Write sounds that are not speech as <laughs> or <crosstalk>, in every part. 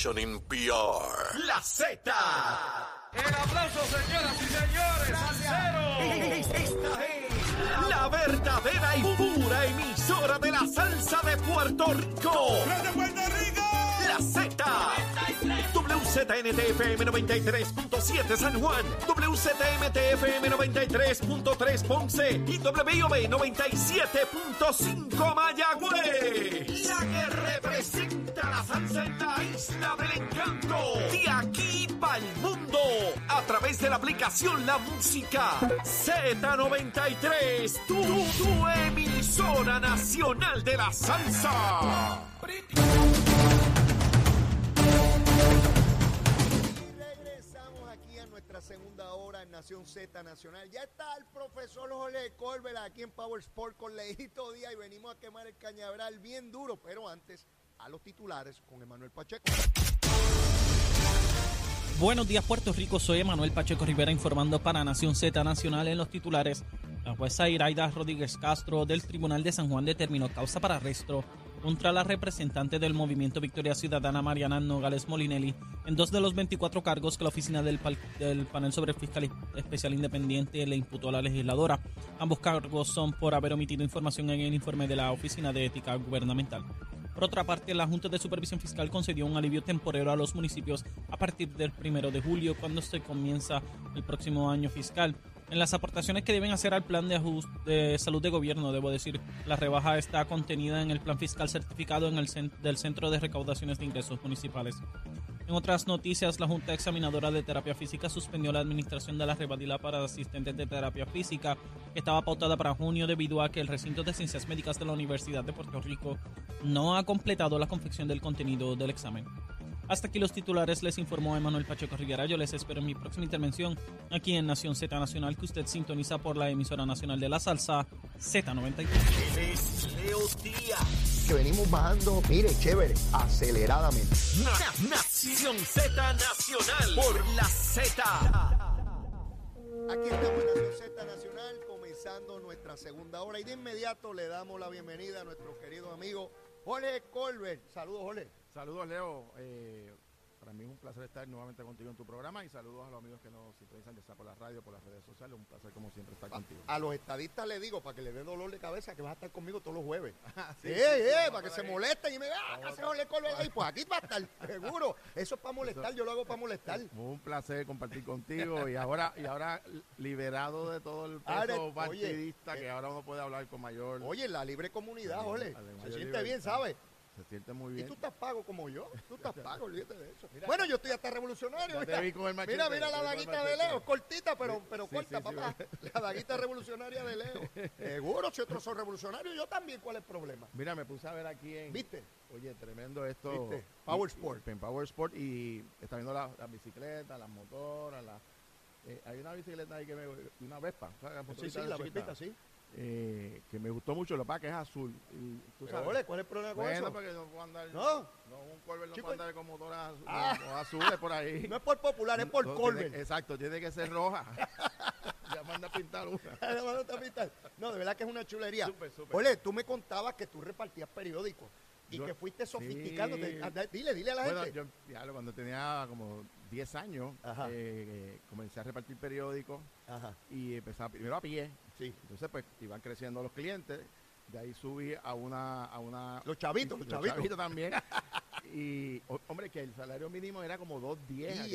Station in PR. La Z. El aplauso, señoras y señores. Salsero. Esta es la verdadera y pura emisora de la salsa de Puerto Rico. ¡De Puerto Rico! La Z. WZNTFM 93.7 San Juan, WZMTFM 93.3 Ponce y WIOB 97.5 Mayagüez. La que la isla del encanto. De aquí para el mundo. A través de la aplicación La Música Z93. Tu, tu emisora nacional de la salsa. Y regresamos aquí a nuestra segunda hora en Nación Z Nacional. Ya está el profesor Jorge Colbert aquí en Power Sport con Leito Díaz y venimos a quemar el cañaveral bien duro, pero antes a los titulares con Emanuel Pacheco. Buenos días Puerto Rico, soy Emanuel Pacheco Rivera informando para Nación Z Nacional en los titulares. La jueza Iraida Rodríguez Castro del Tribunal de San Juan determinó causa para arresto contra la representante del movimiento Victoria Ciudadana Mariana Nogales Molinelli en dos de los 24 cargos que la oficina del, panel sobre fiscal especial independiente le imputó a la legisladora. Ambos cargos son por haber omitido información en el informe de la Oficina de Ética Gubernamental. Por otra parte, la Junta de Supervisión Fiscal concedió un alivio temporero a los municipios a partir del primero de julio, cuando se comienza el próximo año fiscal. En las aportaciones que deben hacer al plan de, ajust- de salud de gobierno, debo decir, la rebaja está contenida en el plan fiscal certificado en el cen- del Centro de Recaudaciones de Ingresos Municipales. En otras noticias, la Junta Examinadora de Terapia Física suspendió la administración de la rebadila para asistentes de terapia física, que estaba pautada para junio debido a que el recinto de ciencias médicas de la Universidad de Puerto Rico no ha completado la confección del contenido del examen. Hasta aquí los titulares, les informó Emanuel Pacheco Rivera. Yo les espero en mi próxima intervención aquí en Nación Z Nacional, que usted sintoniza por la emisora nacional de la salsa Z93. Él es Leo Díaz. Que venimos bajando, mire, chévere, aceleradamente. Na- Nación Z Nacional por la Z. Aquí estamos en Nación Z Nacional comenzando nuestra segunda hora y de inmediato le damos la bienvenida a nuestro querido amigo Jorge Colbert. Saludos, Jorge. Saludos, Leo. Eh, para mí es un placer estar nuevamente contigo en tu programa y saludos a los amigos que nos sintonizan ya sea por la radio, por las redes sociales. Un placer, como siempre, estar contigo. A los estadistas le digo para que le dé dolor de cabeza que vas a estar conmigo todos los jueves. <laughs> Sí, Eh, sí, eh, sí, para que se molesten y me vean, ah, hace Jorge Colbert ahí. Pues aquí va a estar, <laughs> seguro. Eso es para molestar, yo lo hago para molestar. <laughs> Un placer compartir contigo y ahora y ahora liberado de todo el peso partidista eh, que ahora uno puede hablar con mayor. Oye, la libre comunidad, de Se siente bien. ¿sabes? Se siente muy Y bien. tú estás pago como yo. Tú estás <laughs> pago, olvídate de eso. Bueno, yo estoy hasta revolucionario. Mira. mira, la daguita de. Leo. Cortita, pero, pero sí, corta, sí, sí, papá. La daguita revolucionaria de Leo. <laughs> Seguro, si otros son revolucionarios, yo también. ¿Cuál es el problema? Mira, me puse a ver aquí en. ¿Viste? Oye, tremendo esto. ¿Viste? Power Y- y- Sport. En Power Sport y está viendo la- las bicicletas, las motoras, las. eh, hay una bicicleta ahí que me. Una Vespa. Sí, sí, la pepita, sí. Eh, que me gustó mucho, lo que pasa es que es azul. Y tú sabes. Jorge, ¿cuál es el problema con bueno, eso? porque no puedo andar. No. un Corvette no Chico, puede andar con motoras azu- Ah. azules por ahí. <laughs> No es por popular, es por No, Colbert. tiene- exacto, tiene que ser roja. <laughs> ya manda a pintar una. <laughs> Hermano, te pintas. No, de verdad que es una chulería. Súper, súper. Ole, tú me contabas que tú repartías periódicos y Yo- que fuiste sí. Anda, Dile, dile a la Bueno, gente. yo cuando tenía como 10 años, Ajá. eh, comencé a repartir periódicos Ajá, y empezaba primero a pie. sí. Entonces, pues, iban creciendo los clientes. De ahí subí a una... A una Los chavitos, los chavitos. también. <laughs> y, ho- hombre, que el salario mínimo era como 2.10.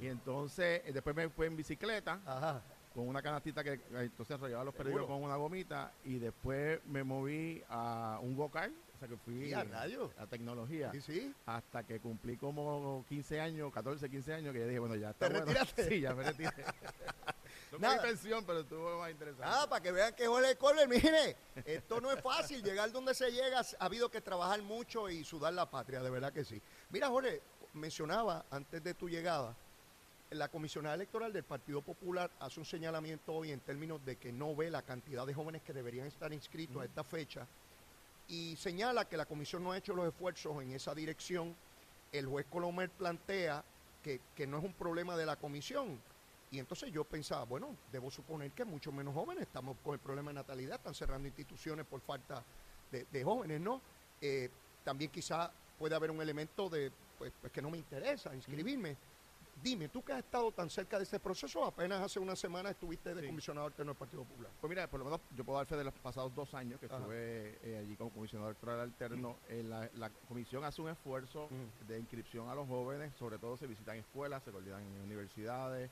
Y. Y entonces, eh, después me fui en bicicleta Ajá. Con una canastita que entonces enrollaba los periódicos con una gomita y después me moví a un go-kart, o sea que fui Y a a tecnología Sí, sí. hasta que cumplí como 15 años, 14, 15 años que yo dije, bueno, ya está ¿Te bueno. retiraste? Sí, ya me retiré. <laughs> no Nada. pensión, pero estuvo más interesante. Ah, para que vean que Jorge Colbert, mire, esto no es fácil. Llegar donde se llega, ha habido que trabajar mucho y sudar la patria, de verdad que sí. Mira, Jorge, mencionaba antes de tu llegada, la comisionada electoral del Partido Popular hace un señalamiento hoy en términos de que no ve la cantidad de jóvenes que deberían estar inscritos a esta fecha y señala que la comisión no ha hecho los esfuerzos en esa dirección. El juez Colomer plantea que, que no es un problema de la comisión. Y entonces yo pensaba, bueno, debo suponer que mucho menos jóvenes, estamos con el problema de natalidad, están cerrando instituciones por falta de, de jóvenes, ¿no? Eh, también quizá puede haber un elemento de, pues, pues, que no me interesa inscribirme. Dime, tú que has estado tan cerca de este proceso, apenas hace una semana estuviste de Sí. comisionado alterno del Partido Popular. Pues mira, por lo menos yo puedo dar fe de los pasados dos años que Ajá. estuve eh, allí como comisionado electoral alterno. Eh, la, la comisión hace un esfuerzo de inscripción a los jóvenes, sobre todo se visitan escuelas, se coordinan en universidades,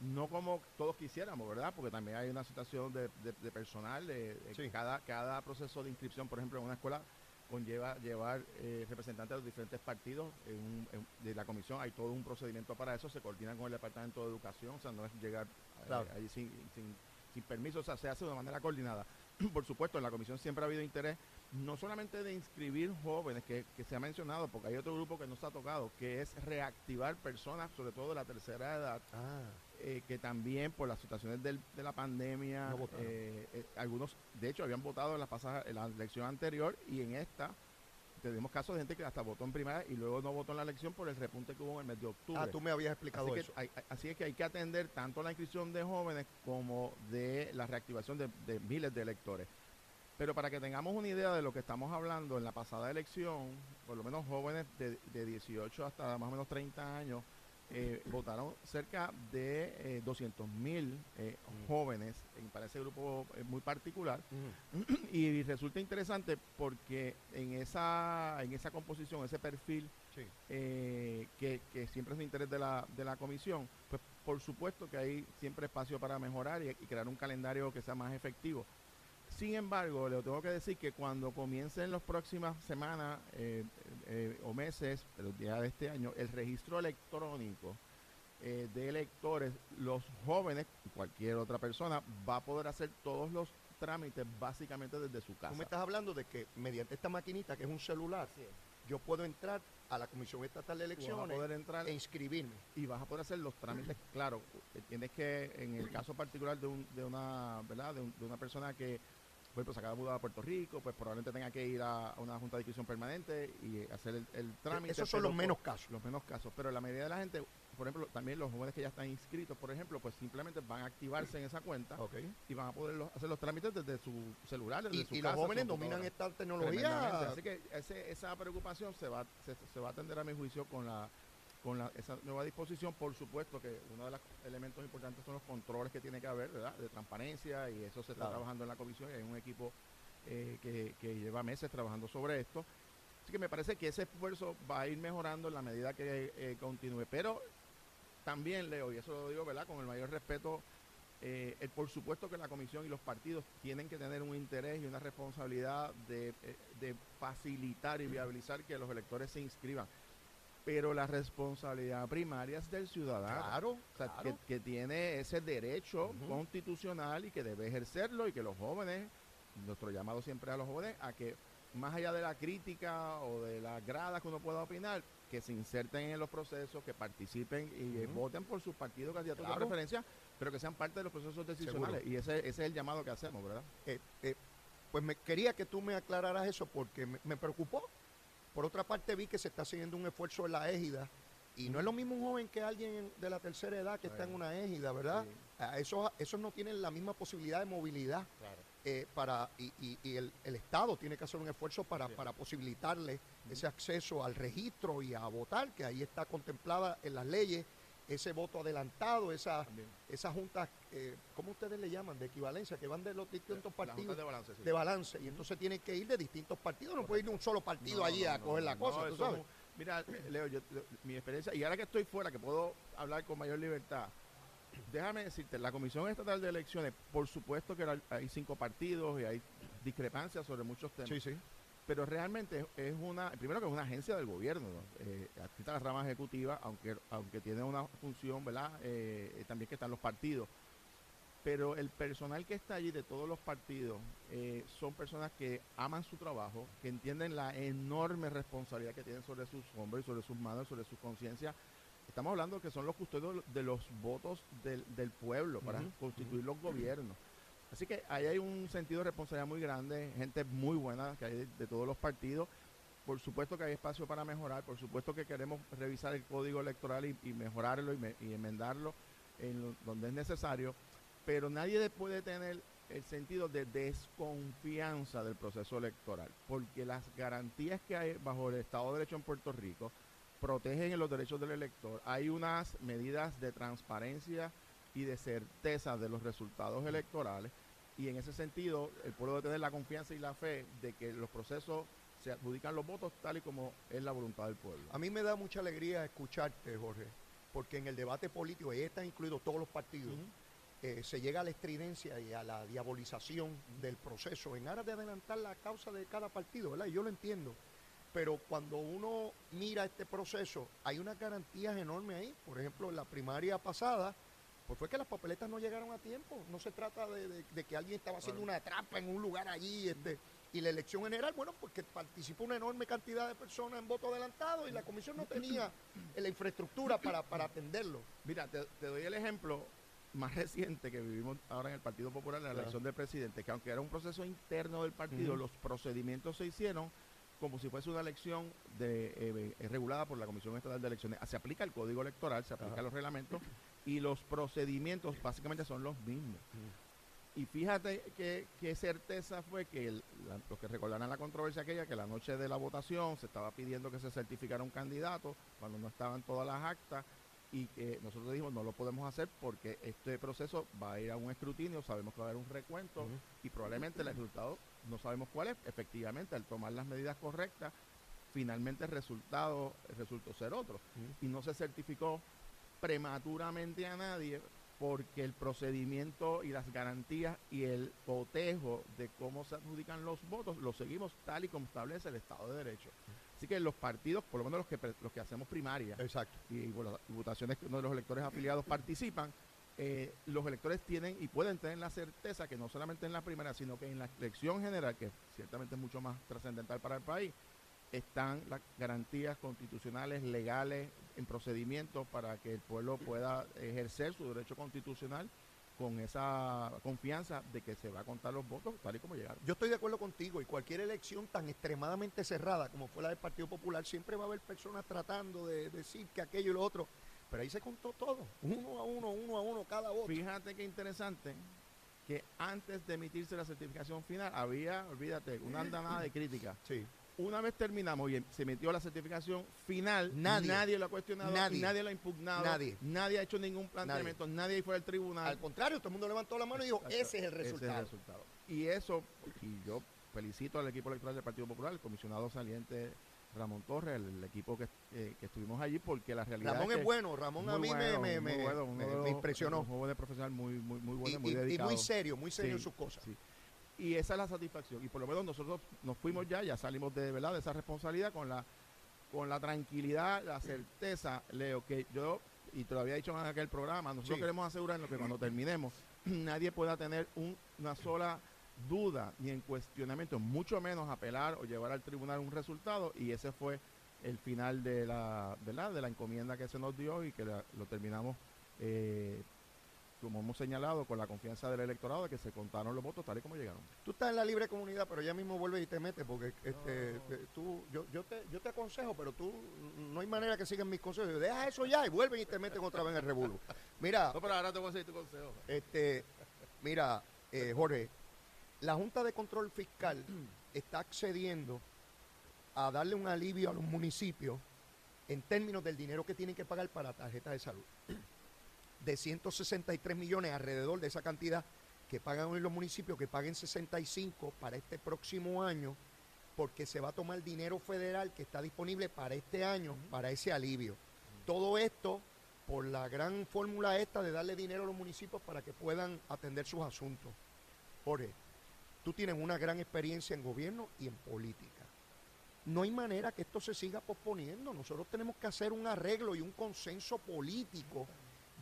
no como todos quisiéramos, ¿verdad? Porque también hay una situación de, de- de personal, de, de Sí. cada, cada proceso de inscripción, por ejemplo, en una escuela conlleva llevar eh, representantes de los diferentes partidos en un- en- de la comisión, hay todo un procedimiento para eso, se coordina con el Departamento de Educación, o sea, no es llegar eh, Claro. sin, sin, sin permiso, o sea, se hace de manera coordinada. <clears throat> Por supuesto, en la comisión siempre ha habido interés, no solamente de inscribir jóvenes, que, que se ha mencionado, porque hay otro grupo que no se ha tocado, que es reactivar personas, sobre todo de la tercera edad, Ah, eh, que también por las situaciones del- de la pandemia, No eh, eh, algunos, de hecho, habían votado en la, pasada, en la elección anterior y en esta tenemos casos de gente que hasta votó en primaria y luego no votó en la elección por el repunte que hubo en el mes de octubre. ah, tú me habías explicado Así, que eso. hay- hay- así es que hay que atender tanto la inscripción de jóvenes como de la reactivación de, de miles de electores. Pero para que tengamos una idea de lo que estamos hablando, en la pasada elección, por lo menos jóvenes de, de 18 hasta más o menos 30 años, eh, votaron cerca de eh, 200 mil Mm. jóvenes en- para ese grupo eh, muy particular. Ujú. <clears throat> y resulta interesante porque en esa, en esa composición, ese perfil Sí. eh, que, que siempre es de interés de la, de la comisión, pues por supuesto que hay siempre espacio para mejorar y, y crear un calendario que sea más efectivo. Sin embargo, le tengo que decir que cuando comiencen las próximas semanas eh, eh, o meses, los días de este año, el registro electrónico eh, de electores, los jóvenes, cualquier otra persona, va a poder hacer todos los trámites básicamente desde su casa. Tú me estás hablando de que mediante esta maquinita, que es un celular, yo puedo entrar a la Comisión Estatal de Tú vas a Elecciones poder entrar e inscribirme. y vas a poder hacer los trámites. Claro, tienes que, en el caso particular de, un- de una, ¿verdad? De, un- de una persona que, por ejemplo, se acaba de mudar a Puerto Rico, pues probablemente tenga que ir a, a una junta de inscripción permanente y hacer el, el trámite. Esos son los menos casos. Los menos casos, pero la mayoría de la gente, por ejemplo, también los jóvenes que ya están inscritos, por ejemplo, pues simplemente van a activarse en esa cuenta Ok. y van a poder los- hacer los trámites desde su celular, desde Y, su y casa, los jóvenes dominan esta tecnología. Así que ese- esa preocupación se va, se, se va a atender a mi juicio con la con la, esa nueva disposición. Por supuesto que uno de los elementos importantes son los controles que tiene que haber, ¿verdad? De transparencia y eso se está Claro. trabajando en la comisión y hay un equipo eh, que, que lleva meses trabajando sobre esto. Así que me parece que ese esfuerzo va a ir mejorando en la medida que eh, continúe. Pero también, Leo, y eso lo digo, ¿verdad? Con el mayor respeto, eh, por supuesto que la comisión y los partidos tienen que tener un interés y una responsabilidad de, de facilitar y viabilizar que los electores se inscriban. Pero la responsabilidad primaria es del ciudadano. Claro, O sea, claro. que, que tiene ese derecho constitucional y que debe ejercerlo y que los jóvenes, nuestro llamado siempre a los jóvenes, a que más allá de la crítica o de las gradas que uno pueda opinar, que se inserten en los procesos, que participen y Ujú. voten por sus partidos candidatos Claro. de preferencia, pero que sean parte de los procesos decisionales. Y ese, ese es el llamado que hacemos, ¿verdad? Eh, eh, pues me quería que tú me aclararas eso porque me, me preocupó. Por otra parte vi que se está haciendo un esfuerzo en la égida y no es lo mismo un joven que alguien de la tercera edad que está en una égida, ¿verdad? Sí. A esos, esos no tienen la misma posibilidad de movilidad eh, para y, y- y el, el Estado tiene que hacer un esfuerzo para posibilitarle ese acceso al registro y a votar, que ahí está contemplada en las leyes ese voto adelantado, esa, También. esas juntas, eh, ¿cómo ustedes le llaman? De equivalencia, que van de los distintos partidos de balance, sí. de balance y entonces tienen que ir de distintos partidos, no puede ir de un solo partido No, allí no, a no, coger la cosa, tú sabes. es mira, <clears throat> Leo, yo, yo- mi experiencia, y ahora que estoy fuera, que puedo hablar con mayor libertad, déjame decirte, la Comisión Estatal de Elecciones, por supuesto que hay- hay cinco partidos y hay discrepancias sobre muchos temas, Sí, sí. Pero realmente es- una, primero que es una agencia del gobierno, ¿no? Eh, aquí está la rama ejecutiva, aunque, aunque tiene una función, ¿verdad? Eh, eh, también que están los partidos. Pero el personal que está allí de todos los partidos eh, son personas que aman su trabajo, que entienden la enorme responsabilidad que tienen sobre sus hombros, sobre sus manos, sobre su conciencia. Estamos hablando que son los custodios de los votos del, del pueblo para constituir los gobiernos. Así que ahí hay un sentido de responsabilidad muy grande, gente muy buena que hay de, todos los partidos. Por supuesto que hay espacio para mejorar, por supuesto que queremos revisar el código electoral y, mejorarlo y, y enmendarlo en lo- donde es necesario, pero nadie de- puede tener el sentido de desconfianza del proceso electoral, porque las garantías que hay bajo el Estado de Derecho en Puerto Rico protegen los derechos del elector. Hay unas medidas de transparencia y de certeza de los resultados electorales y en ese sentido el pueblo debe tener la confianza y la fe de que los procesos se adjudican los votos tal y como es la voluntad del pueblo. A mí me da mucha alegría escucharte, Jorge, porque en el debate político, y están incluidos todos los partidos, eh, se llega a la estridencia y a la diabolización del proceso en aras de adelantar la causa de cada partido, ¿verdad? Y yo lo entiendo. Pero cuando uno mira este proceso, hay unas garantías enormes ahí. Por ejemplo, en la primaria pasada, pues fue que las papeletas no llegaron a tiempo. No se trata de, que alguien estaba haciendo una trampa en un lugar allí. Este, y la elección general, bueno, porque participó una enorme cantidad de personas en voto adelantado y la comisión no tenía <clears throat> la infraestructura para, atenderlo. Mira, te, doy el ejemplo más reciente que vivimos ahora en el Partido Popular, la elección del presidente, que aunque era un proceso interno del partido, los procedimientos se hicieron como si fuese una elección de, eh, eh, regulada por la Comisión Estatal de Elecciones. Se aplica el código electoral, se aplican los reglamentos y los procedimientos básicamente son los mismos. Y fíjate qué certeza fue que los que recordarán la controversia aquella, que la noche de la votación se estaba pidiendo que se certificara un candidato cuando no estaban todas las actas y que nosotros dijimos no lo podemos hacer porque este proceso va a ir a un escrutinio, sabemos que va a haber un recuento y probablemente el resultado no sabemos cuál es. Efectivamente, al tomar las medidas correctas, finalmente el resultado resultó ser otro. Y no se certificó prematuramente a nadie porque el procedimiento y las garantías y el cotejo de cómo se adjudican los votos lo seguimos tal y como establece el Estado de Derecho. Así que los partidos, por lo menos los que, los que hacemos primaria Exacto. y bueno, votaciones donde los electores afiliados participan, eh, los electores tienen y pueden tener la certeza que no solamente en la primera, sino que en la elección general, que ciertamente es mucho más trascendental para el país, están las garantías constitucionales, legales, en procedimientos para que el pueblo pueda ejercer su derecho constitucional con esa confianza de que se va a contar los votos tal y como llegaron. Yo estoy de acuerdo contigo y cualquier elección tan extremadamente cerrada como fue la del Partido Popular, siempre va a haber personas tratando de decir que aquello y lo otro pero ahí se contó todo, uno a uno, uno a uno, cada voto. Fíjate qué interesante que antes de emitirse la certificación final había, olvídate, una andanada de crítica. Sí. Una vez terminamos y se metió la certificación final, nadie, lo ha cuestionado, nadie, nadie lo ha impugnado, nadie, nadie ha hecho ningún planteamiento, nadie, fue al tribunal. Al contrario, todo el mundo levantó la mano y dijo, ese es el resultado. Ese es el resultado. Y eso, y yo felicito al equipo electoral del Partido Popular, el comisionado saliente Ramón Torres, el, equipo que, eh, que, estuvimos allí, porque la realidad Ramón es, bueno, Ramón a mí me, me, impresionó. Un joven profesional muy, muy, muy bueno, y, muy dedicado. Y muy serio, muy serio en sus cosas. Y esa es la satisfacción. Y por lo menos nosotros nos fuimos ya, ya salimos de, ¿verdad? de esa responsabilidad con la, con la tranquilidad, la certeza, Leo, que yo, y te lo había dicho en aquel programa, nosotros queremos asegurarnos que cuando terminemos, <clears throat> nadie pueda tener una sola duda ni en cuestionamiento, mucho menos apelar o llevar al tribunal un resultado y ese fue el final de la, de la, de la encomienda que se nos dio y que lo terminamos, eh, como hemos señalado, con la confianza del electorado de que se contaron los votos tal y como llegaron. Tú estás en la libre comunidad, pero ya mismo vuelves y te metes porque este, tú, yo, yo, te, yo te aconsejo, pero tú no hay manera que sigan mis consejos. Deja eso ya y vuelven y te meten otra vez en el revuelo. Mira. No, pero ahora te voy a seguir tu consejo. Este, mira, eh, Jorge, la Junta de Control Fiscal <clears throat> está accediendo a darle un alivio a los municipios en términos del dinero que tienen que pagar para tarjetas de salud. De 163 millones alrededor de esa cantidad que pagan hoy los municipios, que paguen 65 para este próximo año, porque se va a tomar dinero federal que está disponible para este año, para ese alivio. Todo esto por la gran fórmula esta de darle dinero a los municipios para que puedan atender sus asuntos. Jorge, Tú tienes una gran experiencia en gobierno y en política. No hay manera que esto se siga posponiendo. Nosotros tenemos que hacer un arreglo y un consenso político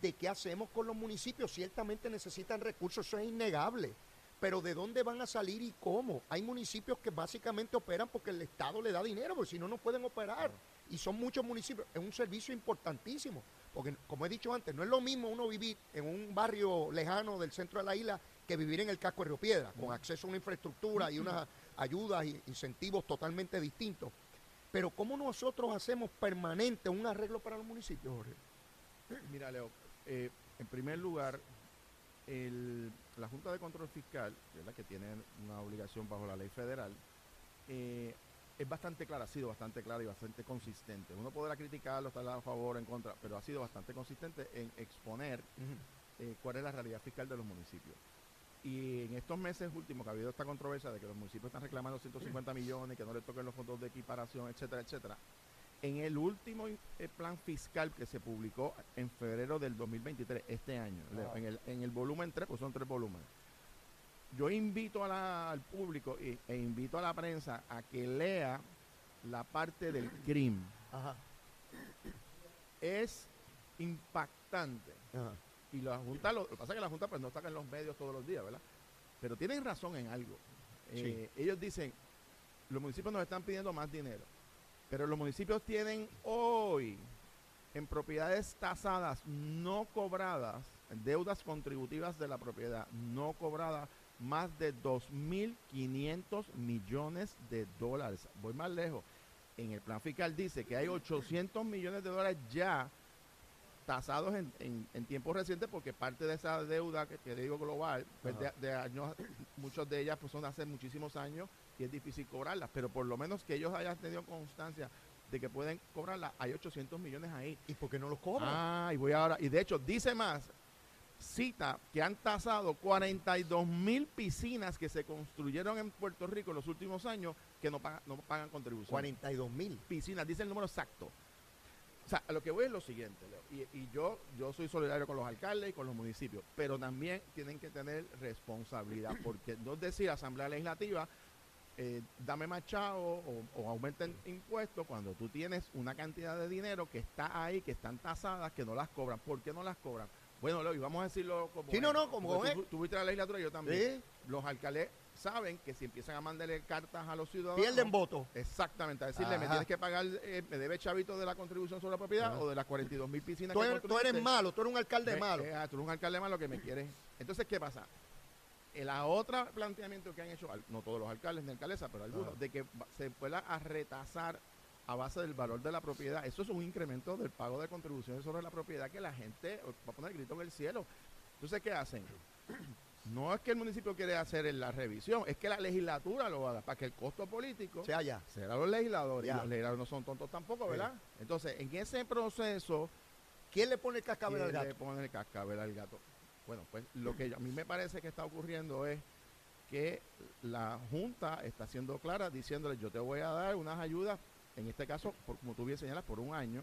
de qué hacemos con los municipios. Ciertamente necesitan recursos, eso es innegable. Pero ¿de dónde van a salir y cómo? Hay municipios que básicamente operan porque el Estado le da dinero, porque si no, no pueden operar. Y son muchos municipios. Es un servicio importantísimo. Porque, como he dicho antes, no es lo mismo uno vivir en un barrio lejano del centro de la isla que vivir en el casco de Río Piedra, con acceso a una infraestructura y unas ayudas e incentivos totalmente distintos. Pero ¿cómo nosotros hacemos permanente un arreglo para los municipios, Jorge? Mira, Leo, eh, en primer lugar, el- la Junta de Control Fiscal, la que tiene una obligación bajo la ley federal, eh, es bastante clara, ha sido bastante clara y bastante consistente. Uno podrá criticarlo, estar a favor o en contra, pero ha sido bastante consistente en exponer eh, cuál es la realidad fiscal de los municipios. Y en estos meses últimos que ha habido esta controversia de que los municipios están reclamando 150 millones, que no les toquen los fondos de equiparación, etcétera, etcétera. En el último eh, plan fiscal que se publicó en febrero del 2023, este año, en, el, en el volumen 3, pues son tres volúmenes. Yo invito a la- al público y- e invito a la prensa a que lea la parte del crimen. Ajá. Es impactante. Ajá. Y la Junta, lo, lo que pasa es que la Junta pues no está en los medios todos los días, ¿verdad? Pero tienen razón en algo. Eh, ellos dicen, los municipios nos están pidiendo más dinero, pero los municipios tienen hoy en propiedades tasadas no cobradas, en deudas contributivas de la propiedad no cobradas, más de 2.500 millones de dólares. Voy más lejos. En el plan fiscal dice que hay 800 millones de dólares ya tasados en, en, en tiempos recientes porque parte de esa deuda que, que digo global, pues de, de años, muchos de ellas pues son de hace muchísimos años y es difícil cobrarlas, pero por lo menos que ellos hayan tenido constancia de que pueden cobrarlas, hay 800 millones ahí. ¿Y por qué no los cobran? Ah, y voy ahora, y de hecho dice más, cita que han tasado 42 mil piscinas que se construyeron en Puerto Rico en los últimos años que no pagan, no pagan contribución 42 mil. piscinas, dice el número exacto. O sea, a lo que voy es lo siguiente, Leo, y, y yo, yo soy solidario con los alcaldes y con los municipios, pero también tienen que tener responsabilidad, porque no es decir Asamblea Legislativa, eh, dame más chavo o, o aumenten impuestos cuando tú tienes una cantidad de dinero que está ahí, que están tasadas, que no las cobran. ¿Por qué no las cobran? Bueno, Leo, y vamos a decirlo como Sí, no, no, como tú, tú fuiste a la legislatura yo también. Sí, Los alcaldes saben que si empiezan a mandarle cartas a los ciudadanos... pierden votos. Exactamente, a decirle, me tienes que pagar, eh, me debe chavito de la contribución sobre la propiedad Ajá. o de las 42 mil piscinas Tú que eres, tú eres malo, tú eres un alcalde Me- malo. eh, ah, tú eres un alcalde malo que me quieres. Entonces, ¿qué pasa? El otro planteamiento que han hecho, no todos los alcaldes ni alcaldesas, pero algunos, Ajá. de que se pueda a retasar a base del valor de la propiedad. Eso es un incremento del pago de contribuciones sobre la propiedad que la gente va a poner el grito en el cielo. Entonces, ¿qué hacen? <clears throat> No es que el municipio quiere hacer la revisión, es que la legislatura lo haga para que el costo político sea, ya. será los legisladores. Ya. Y los legisladores no son tontos tampoco, Sí. ¿verdad? Entonces, en ese proceso, ¿Quién le pone el cascabel al ¿quién le pone el cascabel al gato? Bueno, pues lo que a mí me parece que está ocurriendo es que la Junta está siendo clara diciéndole yo te voy a dar unas ayudas, en este caso, por, como tú bien señalas, por un año,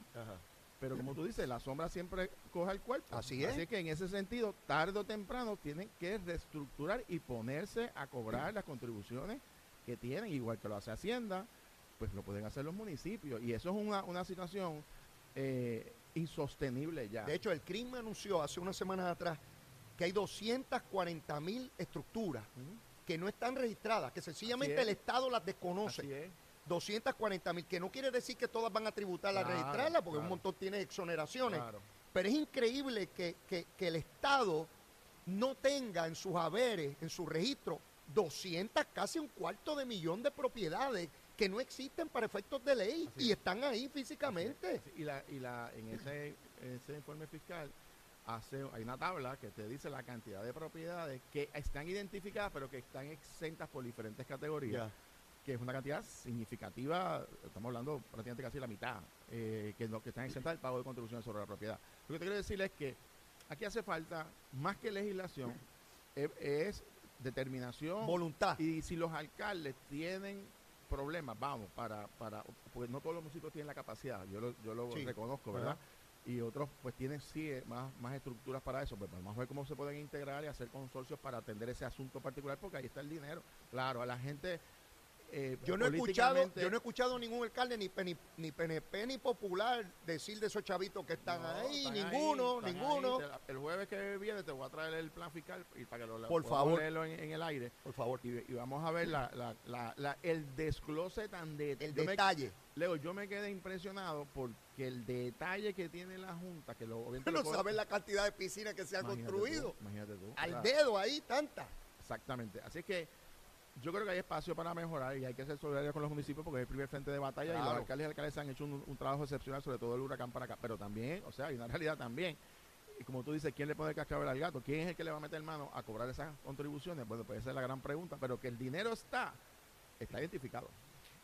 pero como tú dices, la sombra siempre coja el cuerpo. Así es. Así que en ese sentido, tarde o temprano, tienen que reestructurar y ponerse a cobrar las contribuciones que tienen, igual que lo hace Hacienda, pues lo pueden hacer los municipios. Y eso es una, una situación eh, insostenible ya. De hecho, el crimen anunció hace unas semanas atrás que hay 240 mil estructuras que no están registradas, que sencillamente es. el Estado las desconoce. Es. 240 mil, que no quiere decir que todas van a tributar a Claro, registrarla, porque un montón tiene exoneraciones. Claro. Pero es increíble que, que- que el Estado no tenga en sus haberes, en su registro, 200, casi un cuarto de millón de propiedades que no existen para efectos de ley Así y es. están ahí físicamente. Y, la, y la, en ese, ese informe fiscal hace, hay una tabla que te dice la cantidad de propiedades que están identificadas pero que están exentas por diferentes categorías, que es una cantidad significativa, estamos hablando prácticamente casi la mitad, eh, que, no, que están exentas del pago de contribuciones sobre la propiedad. Lo que te quiero decir es que aquí hace falta, más que legislación, es, es determinación Voluntad. y si los alcaldes tienen problemas, vamos, para, para, porque no todos los municipios tienen la capacidad, yo lo, yo lo Sí. reconozco, ¿verdad? Y otros pues tienen sí eh, más, más estructuras para eso, pues vamos a ver cómo se pueden integrar y hacer consorcios para atender ese asunto particular, porque ahí está el dinero. Claro, a la gente... eh, Yo no he escuchado, yo no he escuchado ningún alcalde ni, ni, ni PNP ni popular decir de esos chavitos que están No, ahí, están ninguno, están ninguno. ahí. El jueves que viene te voy a traer el plan fiscal y para que lo Por favor. leerlo en, en el aire. Por favor, Y, y vamos a ver la, la, la- la- el desglose tan de... el yo me- detalle. Leo, yo me quedé impresionado porque el detalle que tiene la Junta, que lo obviamente No saben la cantidad de piscinas que se han Imagínate construido. tú, imagínate tú. Al dedo ahí, tanta. Exactamente. Así que yo creo que hay espacio para mejorar y hay que ser solidarios con los municipios porque es el primer frente de batalla y los alcaldes y alcaldes han hecho un, un trabajo excepcional, sobre todo el huracán para acá. Pero también, o sea, hay una <laughs> realidad también. y como tú dices, ¿quién le pone el cascabel al gato? ¿Quién es el que le va a meter mano a cobrar esas contribuciones? Bueno, pues esa es la gran pregunta, pero que el dinero está, está identificado.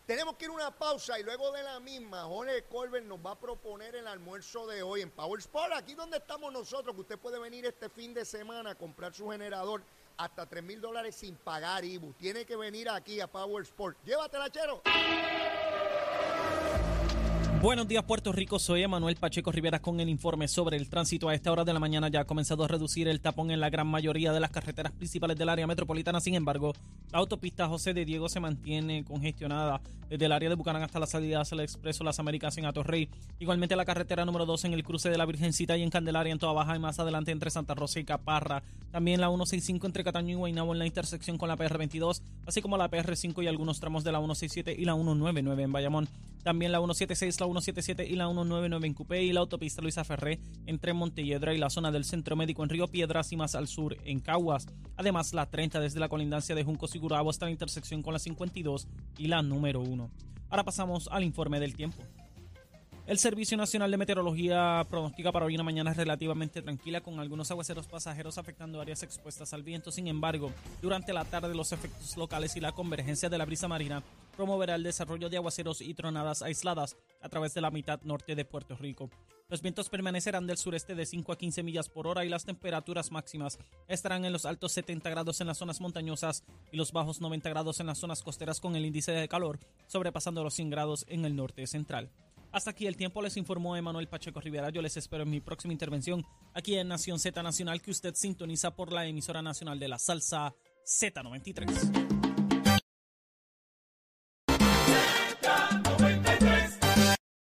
Tenemos que ir a una pausa y luego de la misma, Jorge Colbert nos va a proponer el almuerzo de hoy en Power Sport, aquí donde estamos nosotros, que usted puede venir este fin de semana a comprar su generador hasta 3 mil dólares sin pagar IBU. Tiene que venir aquí a Power Sport. Llévatela, chero. Buenos días Puerto Rico, soy Emanuel Pacheco Rivera con el informe sobre el tránsito. A esta hora de la mañana ya ha comenzado a reducir el tapón en la gran mayoría de las carreteras principales del área metropolitana. Sin embargo, la autopista José de Diego se mantiene congestionada desde el área de Bucanán hasta la salida hacia el Expreso Las Américas en Atorrey. Igualmente la carretera número 2 en el cruce de la Virgencita y en Candelaria en Toda Baja y más adelante entre Santa Rosa y Caparra. También la 165 entre Cataño y Guaynabo en la intersección con la PR22, así como la PR5 y algunos tramos de la 167 y la 199 en Bayamón. También la 176, la 177 y la 199 en Cupé y la autopista Luisa Ferré entre Montelledra y la zona del Centro Médico en Río Piedras y más al sur en Caguas. Además, la 30 desde la colindancia de Juncos y Gurabo hasta la intersección con la 52 y la número 1. Ahora pasamos al informe del tiempo. El Servicio Nacional de Meteorología pronostica para hoy una mañana relativamente tranquila con algunos aguaceros pasajeros afectando áreas expuestas al viento. Sin embargo, durante la tarde los efectos locales y la convergencia de la brisa marina promoverá el desarrollo de aguaceros y tronadas aisladas a través de la mitad norte de Puerto Rico. Los vientos permanecerán del sureste de 5 a 15 millas por hora y las temperaturas máximas estarán en los altos 70 grados en las zonas montañosas y los bajos 90 grados en las zonas costeras con el índice de calor sobrepasando los 100 grados en el norte central. Hasta aquí el tiempo, les informó Emanuel Pacheco Rivera. Yo les espero en mi próxima intervención aquí en Nación Z Nacional, que usted sintoniza por la emisora nacional de la salsa Z93.